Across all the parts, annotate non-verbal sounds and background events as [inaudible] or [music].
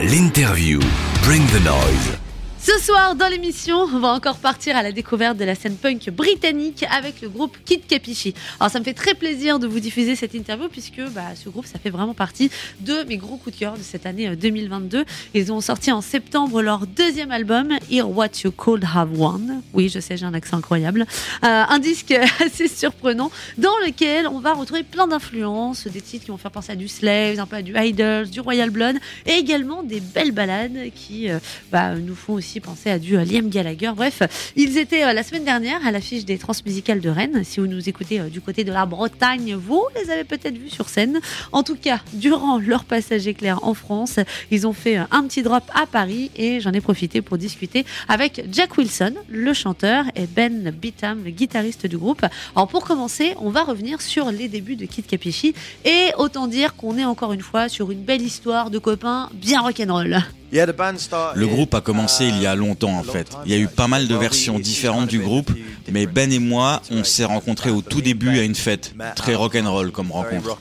L'interview. Bring the noise. Ce soir, dans l'émission, on va encore partir à la découverte de la scène punk britannique avec le groupe Kid Capichi. Alors, ça me fait très plaisir de vous diffuser cette interview puisque bah, ce groupe, ça fait vraiment partie de mes gros coups de cœur de cette année 2022. Ils ont sorti en septembre leur deuxième album, Hear What You Could Have Won. Oui, je sais, j'ai un accent incroyable. Euh, un disque [laughs] assez surprenant dans lequel on va retrouver plein d'influences, des titres qui vont faire penser à du Slaves, un peu à du Idols, du Royal Blood et également des belles balades qui euh, bah, nous font aussi penser à du euh, Liam Gallagher. Bref, ils étaient euh, la semaine dernière à l'affiche des Transmusicales de Rennes. Si vous nous écoutez euh, du côté de la Bretagne, vous les avez peut-être vus sur scène. En tout cas, durant leur passage éclair en France, ils ont fait un petit drop à Paris et j'en ai profité pour discuter avec Jack Wilson, le chanteur, et Ben Bitam, le guitariste du groupe. Alors pour commencer, on va revenir sur les débuts de Kid Capichi et autant dire qu'on est encore une fois sur une belle histoire de copains bien rock'n'roll. Le groupe a commencé il y a longtemps en fait. Il y a eu pas mal de versions différentes du groupe, mais Ben et moi, on s'est rencontrés au tout début à une fête, très rock'n'roll comme rencontre.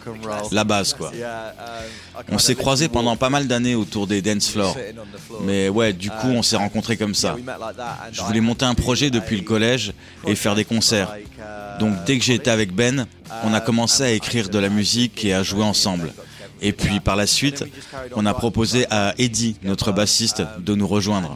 La base quoi. On s'est croisés pendant pas mal d'années autour des dance floors. Mais ouais, du coup, on s'est rencontrés comme ça. Je voulais monter un projet depuis le collège et faire des concerts. Donc dès que j'ai été avec Ben, on a commencé à écrire de la musique et à jouer ensemble. Et puis par la suite, on a proposé à Eddie, notre bassiste, de nous rejoindre.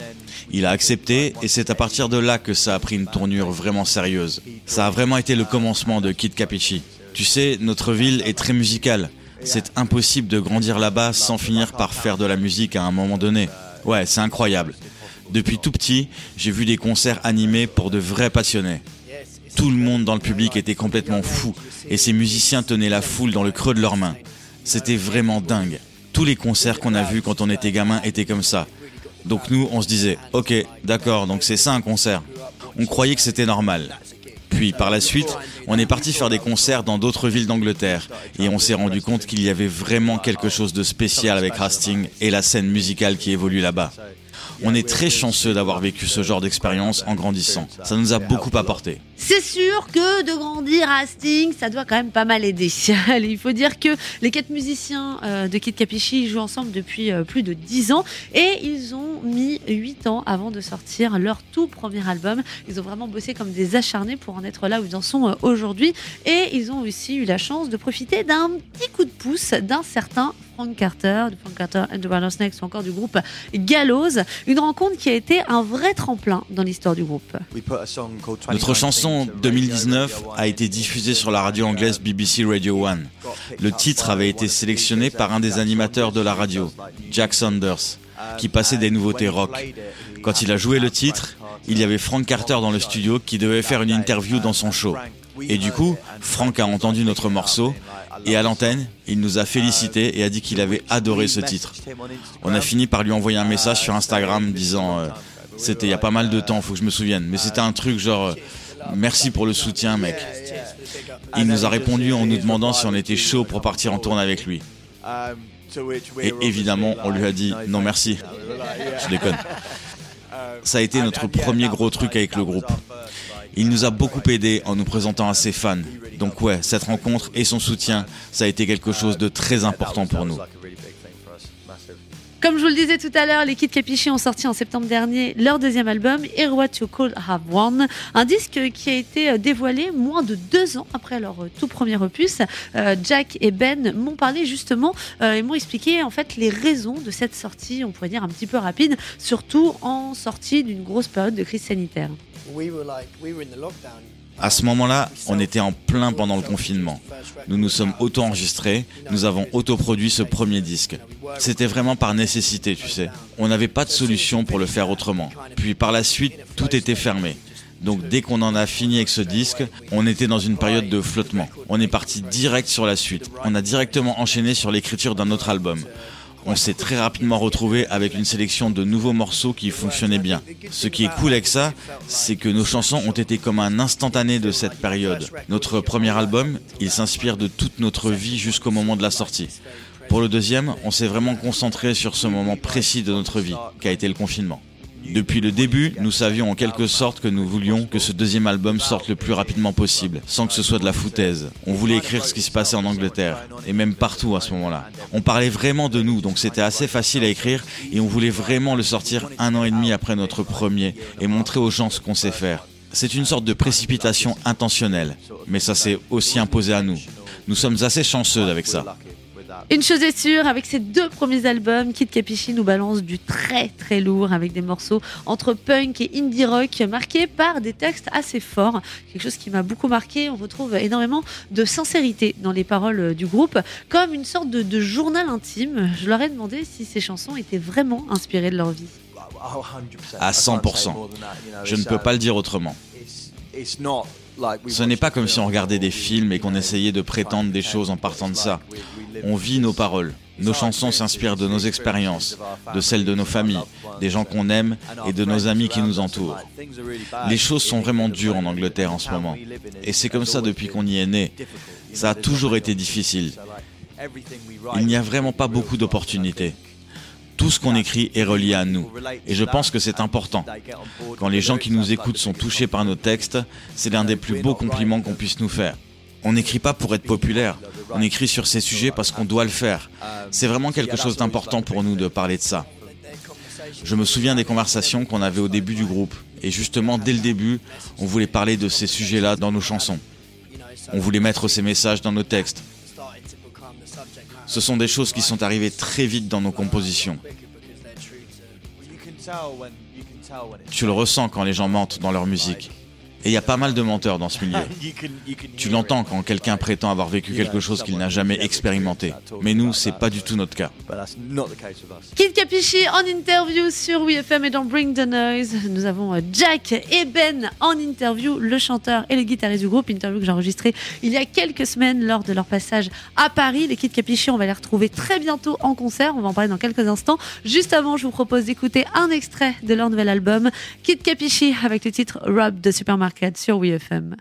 Il a accepté et c'est à partir de là que ça a pris une tournure vraiment sérieuse. Ça a vraiment été le commencement de Kid Capichi. Tu sais, notre ville est très musicale. C'est impossible de grandir là-bas sans finir par faire de la musique à un moment donné. Ouais, c'est incroyable. Depuis tout petit, j'ai vu des concerts animés pour de vrais passionnés. Tout le monde dans le public était complètement fou et ces musiciens tenaient la foule dans le creux de leurs mains. C'était vraiment dingue. Tous les concerts qu'on a vus quand on était gamin étaient comme ça. Donc nous, on se disait, ok, d'accord, donc c'est ça un concert. On croyait que c'était normal. Puis par la suite, on est parti faire des concerts dans d'autres villes d'Angleterre et on s'est rendu compte qu'il y avait vraiment quelque chose de spécial avec Hastings et la scène musicale qui évolue là-bas. On est très chanceux d'avoir vécu ce genre d'expérience en grandissant. Ça nous a beaucoup apporté. C'est sûr que de grandir à Hastings, ça doit quand même pas mal aider. [laughs] Il faut dire que les quatre musiciens euh, de Kid Capichi jouent ensemble depuis euh, plus de 10 ans et ils ont mis 8 ans avant de sortir leur tout premier album. Ils ont vraiment bossé comme des acharnés pour en être là où ils en sont euh, aujourd'hui et ils ont aussi eu la chance de profiter d'un petit coup de pouce d'un certain Frank Carter, de Frank Carter and the Rattlesnakes ou encore du groupe Gallows. Une rencontre qui a été un vrai tremplin dans l'histoire du groupe. Notre chanson 2019 a été diffusée sur la radio anglaise BBC Radio 1. Le titre avait été sélectionné par un des animateurs de la radio, Jack Saunders, qui passait des nouveautés rock. Quand il a joué le titre, il y avait Frank Carter dans le studio qui devait faire une interview dans son show. Et du coup, Frank a entendu notre morceau et à l'antenne, il nous a félicité et a dit qu'il avait adoré ce titre. On a fini par lui envoyer un message sur Instagram disant euh, c'était il y a pas mal de temps, faut que je me souvienne, mais c'était un truc genre euh, merci pour le soutien mec. Il nous a répondu en nous demandant si on était chaud pour partir en tournée avec lui. Et évidemment, on lui a dit non merci. Je déconne. Ça a été notre premier gros truc avec le groupe. Il nous a beaucoup aidé en nous présentant à ses fans. Donc ouais, cette rencontre et son soutien, ça a été quelque chose de très important pour nous. Comme je vous le disais tout à l'heure, les Kid Capichi ont sorti en septembre dernier leur deuxième album, Hear What You Could Have Won, un disque qui a été dévoilé moins de deux ans après leur tout premier opus. Euh, Jack et Ben m'ont parlé justement euh, et m'ont expliqué en fait les raisons de cette sortie, on pourrait dire un petit peu rapide, surtout en sortie d'une grosse période de crise sanitaire. À ce moment-là, on était en plein pendant le confinement. Nous nous sommes auto-enregistrés, nous avons autoproduit ce premier disque. C'était vraiment par nécessité, tu sais. On n'avait pas de solution pour le faire autrement. Puis par la suite, tout était fermé. Donc dès qu'on en a fini avec ce disque, on était dans une période de flottement. On est parti direct sur la suite. On a directement enchaîné sur l'écriture d'un autre album on s'est très rapidement retrouvé avec une sélection de nouveaux morceaux qui fonctionnaient bien. Ce qui est cool avec ça, c'est que nos chansons ont été comme un instantané de cette période. Notre premier album, il s'inspire de toute notre vie jusqu'au moment de la sortie. Pour le deuxième, on s'est vraiment concentré sur ce moment précis de notre vie, qui a été le confinement. Depuis le début, nous savions en quelque sorte que nous voulions que ce deuxième album sorte le plus rapidement possible, sans que ce soit de la foutaise. On voulait écrire ce qui se passait en Angleterre, et même partout à ce moment-là. On parlait vraiment de nous, donc c'était assez facile à écrire, et on voulait vraiment le sortir un an et demi après notre premier, et montrer aux gens ce qu'on sait faire. C'est une sorte de précipitation intentionnelle, mais ça s'est aussi imposé à nous. Nous sommes assez chanceux avec ça. Une chose est sûre, avec ces deux premiers albums, Kid Capichi nous balance du très très lourd avec des morceaux entre punk et indie rock marqués par des textes assez forts. Quelque chose qui m'a beaucoup marqué. On retrouve énormément de sincérité dans les paroles du groupe, comme une sorte de, de journal intime. Je leur ai demandé si ces chansons étaient vraiment inspirées de leur vie. À 100%. Je ne peux pas le dire autrement. Ce n'est pas comme si on regardait des films et qu'on essayait de prétendre des choses en partant de ça. On vit nos paroles. Nos chansons s'inspirent de nos expériences, de celles de nos familles, des gens qu'on aime et de nos amis qui nous entourent. Les choses sont vraiment dures en Angleterre en ce moment. Et c'est comme ça depuis qu'on y est né. Ça a toujours été difficile. Il n'y a vraiment pas beaucoup d'opportunités tout ce qu'on écrit est relié à nous. Et je pense que c'est important. Quand les gens qui nous écoutent sont touchés par nos textes, c'est l'un des plus beaux compliments qu'on puisse nous faire. On n'écrit pas pour être populaire, on écrit sur ces sujets parce qu'on doit le faire. C'est vraiment quelque chose d'important pour nous de parler de ça. Je me souviens des conversations qu'on avait au début du groupe. Et justement, dès le début, on voulait parler de ces sujets-là dans nos chansons. On voulait mettre ces messages dans nos textes. Ce sont des choses qui sont arrivées très vite dans nos compositions. Tu le ressens quand les gens mentent dans leur musique. Et il y a pas mal de menteurs dans ce milieu. [laughs] Tu l'entends quand quelqu'un prétend avoir vécu quelque chose qu'il n'a jamais expérimenté. Mais nous, c'est pas du tout notre cas. Kid Capichi en interview sur WeFM et dans Bring the Noise. Nous avons euh, Jack et Ben en interview, le chanteur et le guitariste du groupe. Interview que j'ai enregistrée il y a quelques semaines lors de leur passage à Paris. Les Kid Capichi, on va les retrouver très bientôt en concert. On va en parler dans quelques instants. Juste avant, je vous propose d'écouter un extrait de leur nouvel album, Kid Capichi, avec le titre Rob de Supermarket sur WFM.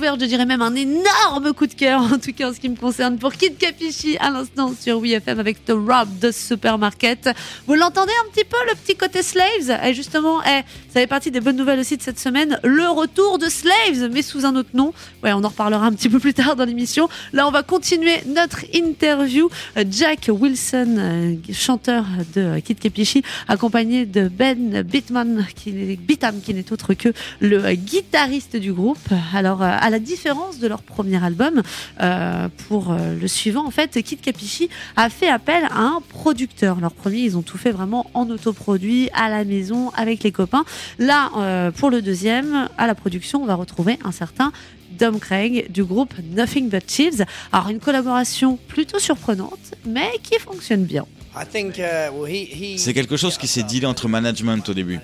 Je dirais même un énorme coup de cœur, en tout cas en ce qui me concerne, pour Kid Capichi à l'instant sur WeFM avec The Rob de Supermarket. Vous l'entendez un petit peu, le petit côté Slaves? Et justement, eh, ça fait partie des bonnes nouvelles aussi de cette semaine, le retour de Slaves, mais sous un autre nom. Ouais, on en reparlera un petit peu plus tard dans l'émission. Là, on va continuer notre interview. Jack Wilson, euh, chanteur de Kid Capichi, accompagné de Ben Bitman, qui, qui n'est autre que le guitariste du groupe. Alors, euh, à la différence de leur premier album, euh, pour euh, le suivant, en fait, Kid Capichi a fait appel à un producteur. Leur premier, ils ont tout fait vraiment en autoproduit, à la maison, avec les copains. Là, pour le deuxième, à la production, on va retrouver un certain Dom Craig du groupe Nothing But Thieves. Alors, une collaboration plutôt surprenante, mais qui fonctionne bien. Uh, C'est quelque chose qui s'est dealé entre management au début.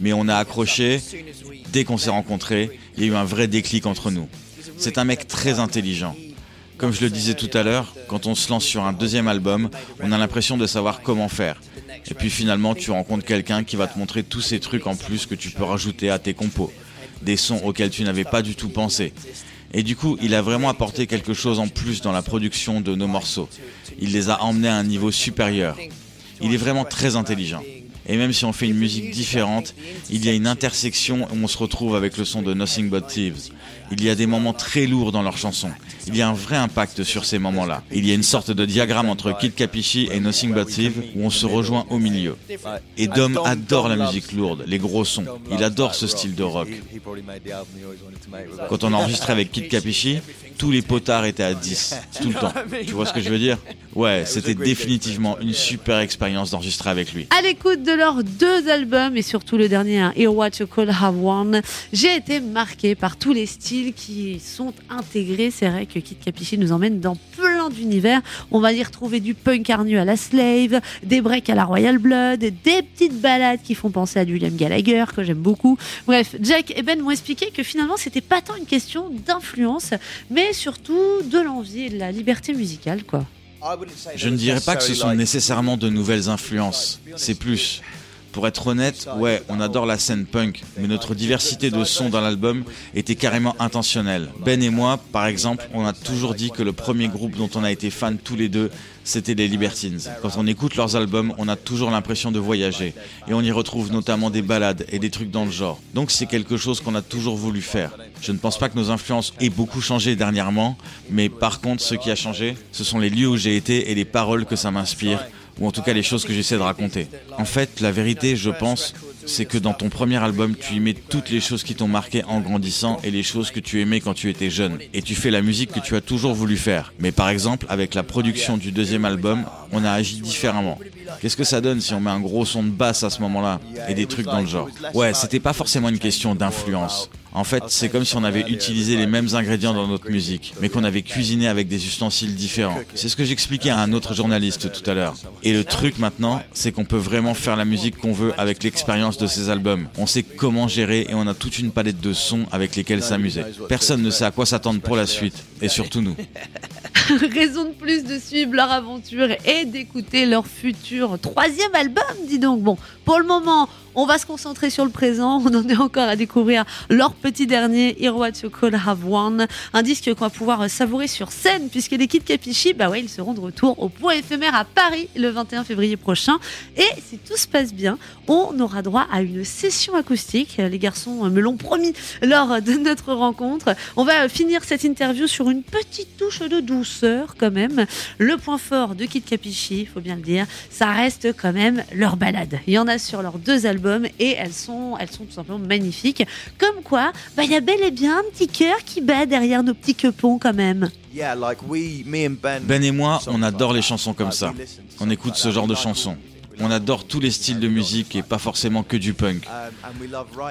Mais on a accroché dès qu'on s'est rencontrés il y a eu un vrai déclic entre nous. C'est un mec très intelligent. Comme je le disais tout à l'heure, quand on se lance sur un deuxième album, on a l'impression de savoir comment faire. Et puis finalement, tu rencontres quelqu'un qui va te montrer tous ces trucs en plus que tu peux rajouter à tes compos. Des sons auxquels tu n'avais pas du tout pensé. Et du coup, il a vraiment apporté quelque chose en plus dans la production de nos morceaux. Il les a emmenés à un niveau supérieur. Il est vraiment très intelligent. Et même si on fait une musique différente, il y a une intersection où on se retrouve avec le son de Nothing But Thieves. Il y a des moments très lourds dans leurs chansons. Il y a un vrai impact sur ces moments-là. Il y a une sorte de diagramme entre Kid Capichi et Nothing But Thieves où on se rejoint au milieu. Et Dom adore la musique lourde, les gros sons. Il adore ce style de rock. Quand on a enregistré avec Kid Capichi, tous les potards étaient à 10, tout le temps. Tu vois ce que je veux dire? Ouais, c'était définitivement une super expérience d'enregistrer avec lui. À l'écoute de leurs deux albums et surtout le dernier, hein, Hear What You Call Have One, j'ai été marqué par tous les styles qui sont intégrés. C'est vrai que Kid Capichi nous emmène dans plein d'univers. On va y retrouver du punk arnu à la Slave, des breaks à la Royal Blood, des petites balades qui font penser à du William Gallagher, que j'aime beaucoup. Bref, Jack et Ben m'ont expliqué que finalement, c'était pas tant une question d'influence, mais surtout de l'envie et de la liberté musicale, quoi. Je ne dirais pas que ce sont nécessairement de nouvelles influences. C'est plus. Pour être honnête, ouais, on adore la scène punk, mais notre diversité de sons dans l'album était carrément intentionnelle. Ben et moi, par exemple, on a toujours dit que le premier groupe dont on a été fan tous les deux, c'était les Libertines. Quand on écoute leurs albums, on a toujours l'impression de voyager, et on y retrouve notamment des balades et des trucs dans le genre. Donc c'est quelque chose qu'on a toujours voulu faire. Je ne pense pas que nos influences aient beaucoup changé dernièrement, mais par contre, ce qui a changé, ce sont les lieux où j'ai été et les paroles que ça m'inspire ou en tout cas les choses que j'essaie de raconter. En fait, la vérité, je pense, c'est que dans ton premier album, tu y mets toutes les choses qui t'ont marqué en grandissant et les choses que tu aimais quand tu étais jeune. Et tu fais la musique que tu as toujours voulu faire. Mais par exemple, avec la production du deuxième album, on a agi différemment. Qu'est-ce que ça donne si on met un gros son de basse à ce moment-là et des trucs dans le genre Ouais, c'était pas forcément une question d'influence. En fait, c'est comme si on avait utilisé les mêmes ingrédients dans notre musique, mais qu'on avait cuisiné avec des ustensiles différents. C'est ce que j'expliquais à un autre journaliste tout à l'heure. Et le truc maintenant, c'est qu'on peut vraiment faire la musique qu'on veut avec l'expérience de ces albums. On sait comment gérer et on a toute une palette de sons avec lesquels s'amuser. Personne ne sait à quoi s'attendre pour la suite, et surtout nous. [laughs] Raison de plus de suivre leur aventure et d'écouter leur futur troisième album, dis donc. Bon, pour le moment, on va se concentrer sur le présent. On en est encore à découvrir leur petit dernier, You Could Have Won. Un disque qu'on va pouvoir savourer sur scène, puisque les Kid Capichi, bah ouais, ils seront de retour au point éphémère à Paris le 21 février prochain. Et si tout se passe bien, on aura droit à une session acoustique. Les garçons me l'ont promis lors de notre rencontre. On va finir cette interview sur une petite touche de douceur, quand même. Le point fort de Kid Capichi, faut bien le dire, ça reste quand même leur balade. Il y en a sur leurs deux albums et elles sont, elles sont tout simplement magnifiques. Comme quoi, bah, il y a bel et bien un petit cœur qui bat derrière nos petits quepons quand même. Ben et moi, on adore les chansons comme ça. On écoute ce genre de chansons. On adore tous les styles de musique et pas forcément que du punk.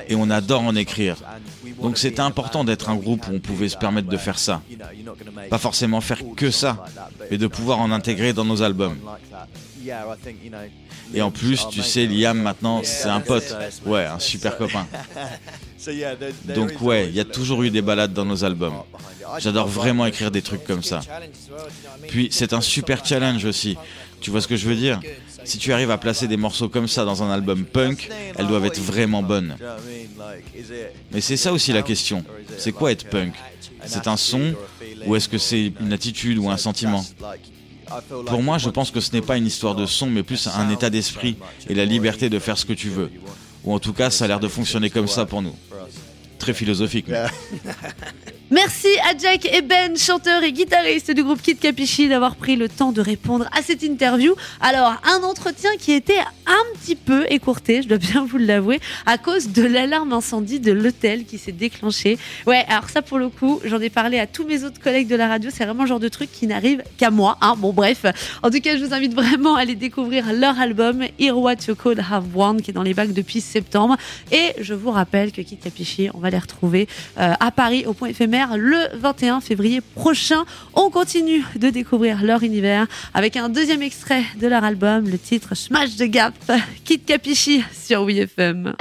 Et on adore en écrire. Donc c'était important d'être un groupe où on pouvait se permettre de faire ça. Pas forcément faire que ça, mais de pouvoir en intégrer dans nos albums. Et en plus, tu sais, Liam maintenant, c'est un pote. Ouais, un super copain. [laughs] Donc ouais, il y a toujours eu des balades dans nos albums. J'adore vraiment écrire des trucs comme ça. Puis c'est un super challenge aussi. Tu vois ce que je veux dire? Si tu arrives à placer des morceaux comme ça dans un album punk, elles doivent être vraiment bonnes. Mais c'est ça aussi la question. C'est quoi être punk? C'est un son ou est-ce que c'est une attitude ou un sentiment? Pour moi, je pense que ce n'est pas une histoire de son, mais plus un état d'esprit et la liberté de faire ce que tu veux. Ou en tout cas, ça a l'air de fonctionner comme ça pour nous. Très philosophique. [laughs] Merci à Jack et Ben, chanteur et guitariste du groupe Kid Capichi, d'avoir pris le temps de répondre à cette interview. Alors, un entretien qui était un petit peu écourté, je dois bien vous l'avouer, à cause de l'alarme incendie de l'hôtel qui s'est déclenchée. Ouais, alors ça pour le coup, j'en ai parlé à tous mes autres collègues de la radio, c'est vraiment le genre de truc qui n'arrive qu'à moi. Hein. Bon, bref. En tout cas, je vous invite vraiment à aller découvrir leur album, Hear What You Could Have Won, qui est dans les bacs depuis septembre. Et je vous rappelle que Kid Capichi, on va les retrouver euh, à Paris au point éphémère le 21 février prochain. On continue de découvrir leur univers avec un deuxième extrait de leur album, le titre Smash the Gap, Kit Capichi sur WFM.